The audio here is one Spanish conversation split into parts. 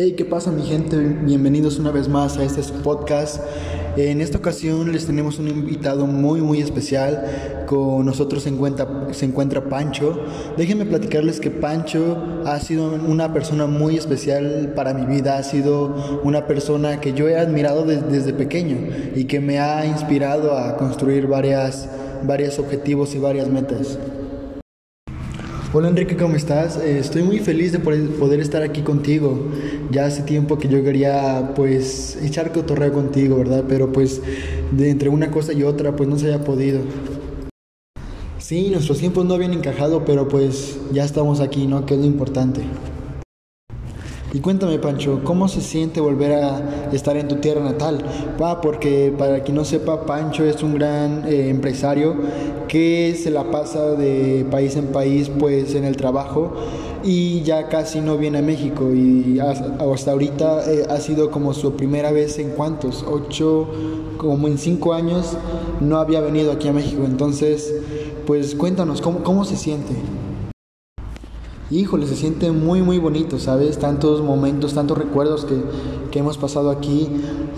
Hey, ¿qué pasa mi gente? Bienvenidos una vez más a este podcast. En esta ocasión les tenemos un invitado muy muy especial. Con nosotros se encuentra, se encuentra Pancho. Déjenme platicarles que Pancho ha sido una persona muy especial para mi vida. Ha sido una persona que yo he admirado desde pequeño y que me ha inspirado a construir varias, varios objetivos y varias metas. Hola Enrique, ¿cómo estás? Eh, estoy muy feliz de poder estar aquí contigo. Ya hace tiempo que yo quería pues echar cotorreo contigo, ¿verdad? Pero pues de entre una cosa y otra pues no se haya podido. Sí, nuestros tiempos no habían encajado, pero pues ya estamos aquí, ¿no? Que es lo importante. Y cuéntame, Pancho, ¿cómo se siente volver a estar en tu tierra natal? Va, porque para quien no sepa, Pancho es un gran eh, empresario que se la pasa de país en país, pues en el trabajo y ya casi no viene a México y hasta ahorita eh, ha sido como su primera vez en cuántos, ocho, como en cinco años no había venido aquí a México. Entonces, pues cuéntanos, ¿cómo, cómo se siente? Híjole, se siente muy, muy bonito, ¿sabes? Tantos momentos, tantos recuerdos que, que hemos pasado aquí.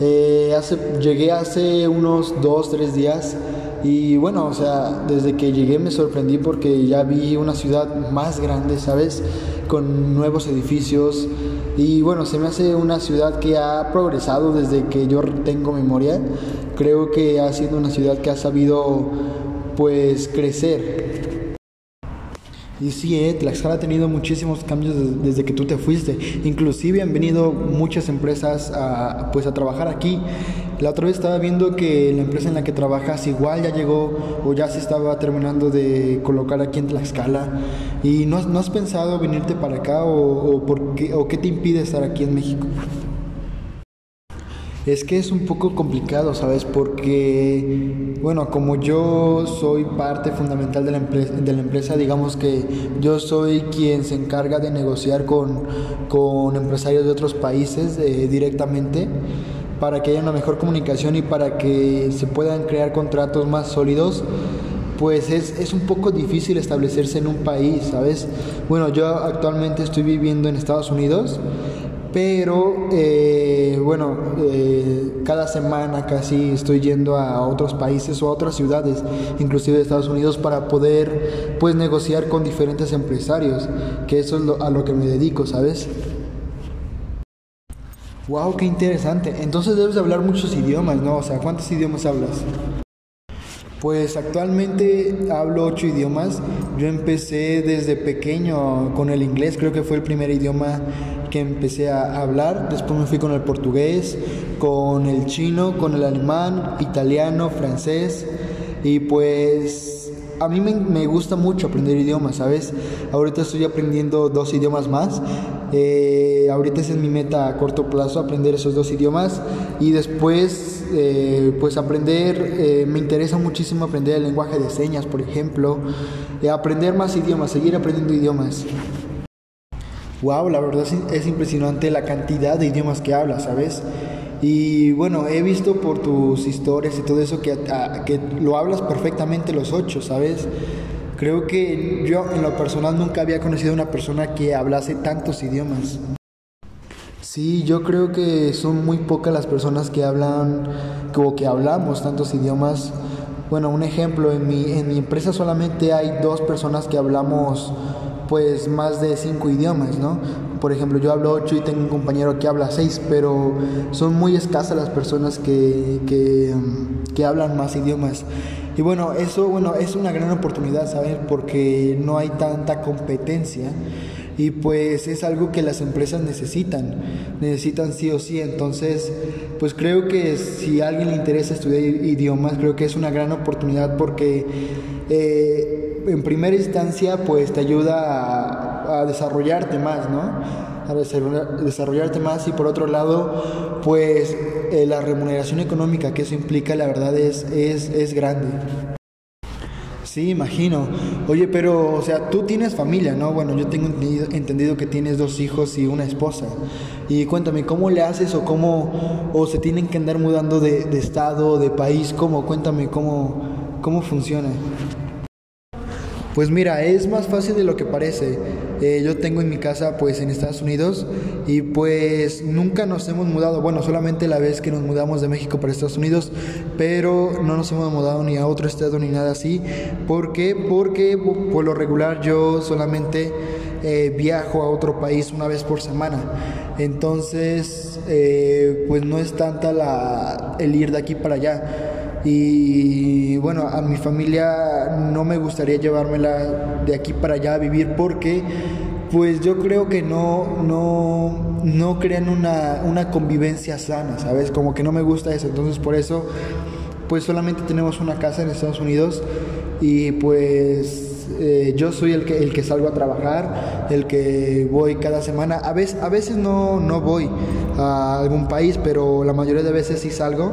Eh, hace, llegué hace unos dos, tres días y bueno, o sea, desde que llegué me sorprendí porque ya vi una ciudad más grande, ¿sabes? Con nuevos edificios y bueno, se me hace una ciudad que ha progresado desde que yo tengo memoria. Creo que ha sido una ciudad que ha sabido pues crecer y sí, eh, Tlaxcala ha tenido muchísimos cambios desde que tú te fuiste. Inclusive han venido muchas empresas a, pues, a trabajar aquí. La otra vez estaba viendo que la empresa en la que trabajas igual ya llegó o ya se estaba terminando de colocar aquí en Tlaxcala. ¿Y no, no has pensado venirte para acá o, por qué, o qué te impide estar aquí en México? Es que es un poco complicado, ¿sabes? Porque, bueno, como yo soy parte fundamental de la de la empresa digamos que yo soy quien se encarga de negociar con, con empresarios de otros países eh, directamente para que haya una mejor comunicación y para que se puedan crear contratos más sólidos pues es, es, un poco difícil establecerse en un país, ¿sabes? Bueno, yo actualmente estoy viviendo en Estados Unidos pero eh, bueno, eh, cada semana casi estoy yendo a otros países o a otras ciudades, inclusive de Estados Unidos, para poder pues negociar con diferentes empresarios, que eso es a lo que me dedico, ¿sabes? Wow, qué interesante. Entonces debes hablar muchos idiomas, ¿no? O sea, ¿cuántos idiomas hablas? Pues actualmente hablo ocho idiomas. Yo empecé desde pequeño con el inglés, creo que fue el primer idioma que empecé a hablar. Después me fui con el portugués, con el chino, con el alemán, italiano, francés. Y pues a mí me, gusta mucho aprender idiomas, ¿sabes? Ahorita estoy aprendiendo dos idiomas más. Eh, ahorita es mi meta a corto plazo aprender esos dos idiomas y después eh, pues aprender, eh, me interesa muchísimo aprender el lenguaje de señas, por ejemplo, aprender más idiomas, seguir aprendiendo idiomas. Wow, la verdad es, impresionante la cantidad de idiomas que hablas, ¿sabes? Y bueno, he visto por tus historias y todo eso que, que lo hablas perfectamente los ocho, ¿sabes? Creo que yo en lo personal nunca había conocido a una persona que hablase tantos idiomas. Sí, yo creo que son muy pocas las personas que hablan o que hablamos tantos idiomas. Bueno, un ejemplo, en mi, en mi empresa solamente hay dos personas que hablamos pues más de cinco idiomas, ¿no? Por ejemplo, yo hablo ocho y tengo un compañero que habla seis, pero son muy escasas las personas que, que, que hablan más idiomas. Y bueno, eso bueno, es una gran oportunidad, ¿sabes? Porque no hay tanta competencia y pues es algo que las empresas necesitan, necesitan sí o sí. Entonces, pues creo que si a alguien le interesa estudiar idiomas, creo que es una gran oportunidad porque... Eh, en primera instancia pues te ayuda a, desarrollarte más, ¿no? A desarrollarte más y por otro lado pues eh, la remuneración económica que eso implica la verdad es, es, es grande. Sí, imagino. Oye, pero, o sea, tú tienes familia, ¿no? Bueno, yo tengo entendido, que tienes dos hijos y una esposa. Y cuéntame, ¿cómo le haces o cómo, o se tienen que andar mudando de, de estado, de país? ¿Cómo? Cuéntame, ¿cómo, cómo funciona? Pues mira, es más fácil de lo que parece. Eh, yo tengo en mi casa pues en Estados Unidos y pues nunca nos hemos mudado, bueno, solamente la vez que nos mudamos de México para Estados Unidos, pero no nos hemos mudado ni a otro estado ni nada así. ¿Por qué? Porque por lo regular yo solamente eh, viajo a otro país una vez por semana. Entonces, eh, pues no es tanta la, el ir de aquí para allá. Y bueno, a mi familia no me gustaría llevármela de aquí para allá a vivir porque pues yo creo que no, no, no crean una, una convivencia sana, ¿sabes? Como que no me gusta eso. Entonces por eso, pues solamente tenemos una casa en Estados Unidos y pues eh, yo soy el que, el que salgo a trabajar, el que voy cada semana. A veces, a veces no, no voy a algún país, pero la mayoría de veces sí salgo.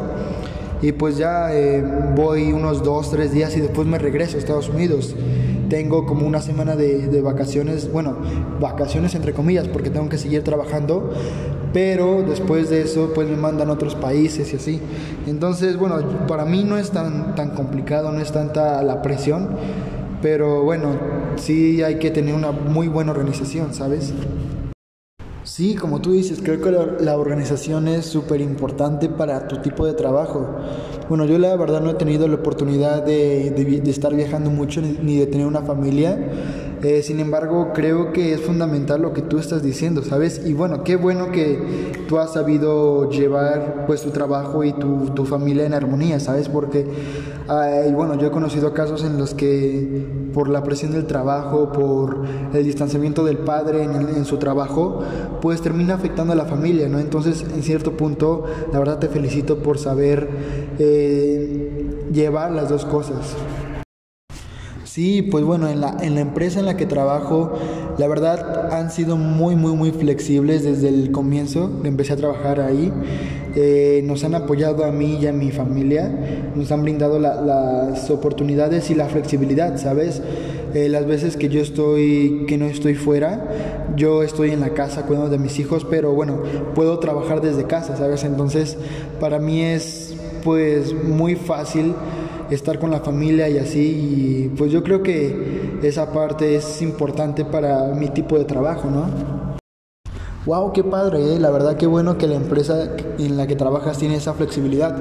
Y pues ya eh, voy unos dos, tres días y después me regreso a Estados Unidos. Tengo como una semana de, de vacaciones, bueno, vacaciones entre comillas, porque tengo que seguir trabajando, pero después de eso pues me mandan a otros países y así. Entonces, bueno, para mí no es tan, tan complicado, no es tanta la presión pero bueno, sí hay que tener una muy buena organización, ¿sabes? Sí, como tú dices, creo que la, organización es súper importante para tu tipo de trabajo. Bueno, yo la verdad no he tenido la oportunidad de, estar viajando mucho ni, de tener una familia. Eh, sin embargo, creo que es fundamental lo que tú estás diciendo, ¿sabes? Y bueno, qué bueno que tú has sabido llevar pues tu trabajo y tu, tu familia en armonía, ¿sabes? Porque, y bueno, yo he conocido casos en los que por la presión del trabajo, por el distanciamiento del padre en, en su trabajo, pues termina afectando a la familia, ¿no? Entonces, en cierto punto, la verdad te felicito por saber eh, llevar las dos cosas. Sí, pues bueno, en la, en la empresa en la que trabajo, la verdad han sido muy, muy, muy flexibles desde el comienzo. Empecé a trabajar ahí. Eh, nos han apoyado a mí y a mi familia. Nos han brindado las oportunidades y la flexibilidad, ¿sabes? Eh, las veces que yo estoy, que no estoy fuera, yo estoy en la casa cuidando de mis hijos, pero bueno, puedo trabajar desde casa, ¿sabes? Entonces, para mí es pues muy fácil estar con la familia y así, y pues yo creo que esa parte es importante para mi tipo de trabajo, ¿no? Wow, qué padre, ¿eh? la verdad qué bueno que la empresa en la que trabajas tiene esa flexibilidad,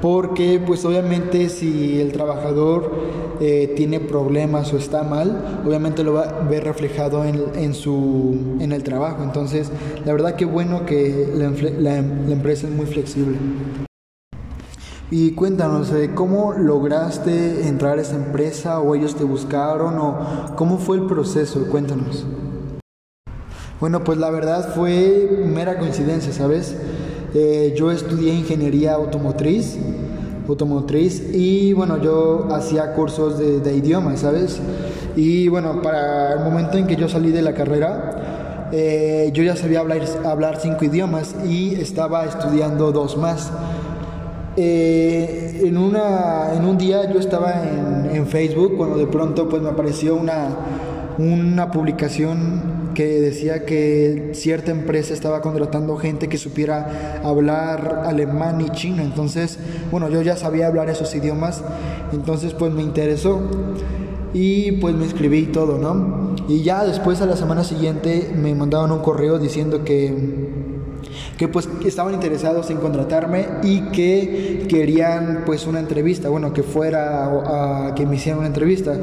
porque pues obviamente si el trabajador eh, tiene problemas o está mal, obviamente lo va a ver reflejado en, en, su, en el trabajo, entonces la verdad qué bueno que la, la empresa es muy flexible. Y cuéntanos, eh, ¿cómo lograste entrar a esa empresa o ellos te buscaron o cómo fue el proceso? Cuéntanos. Bueno, pues la verdad fue mera coincidencia, ¿sabes? Eh, yo estudié ingeniería automotriz, automotriz y bueno, yo hacía cursos de, idiomas, ¿sabes? Y bueno, para el momento en que yo salí de la carrera, eh, yo ya sabía hablar, hablar cinco idiomas y estaba estudiando dos más. Eh, en, una, en un día yo estaba en, Facebook cuando de pronto pues me apareció una, una publicación que decía que cierta empresa estaba contratando gente que supiera hablar alemán y chino. Entonces, bueno, yo ya sabía hablar esos idiomas, entonces pues me interesó y pues me inscribí y todo, ¿no? Y ya después a la semana siguiente me mandaron un correo diciendo que que pues estaban interesados en contratarme y que querían pues una entrevista, bueno, que fuera a, que me hicieran una entrevista.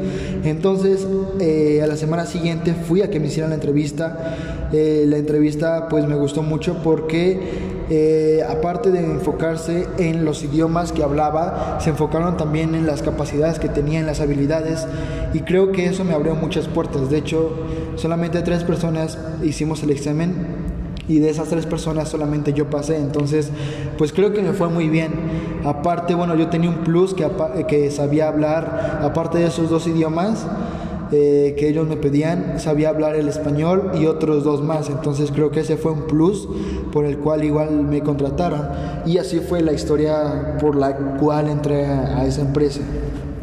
Entonces, eh, a la semana siguiente fui a que me hicieran la entrevista. Eh, la entrevista pues me gustó mucho porque eh, aparte de enfocarse en los idiomas que hablaba, se enfocaron también en las capacidades que tenía, en las habilidades y creo que eso me abrió muchas puertas. De hecho, solamente tres personas hicimos el examen y de esas tres personas solamente yo pasé. Entonces, pues creo que me fue muy bien. Aparte, bueno, yo tenía un plus que, que sabía hablar, aparte de esos dos idiomas. Eh, que ellos me pedían, sabía hablar el español y otros dos más, entonces creo que ese fue un plus por el cual igual me contrataron y así fue la historia por la cual entré a esa empresa.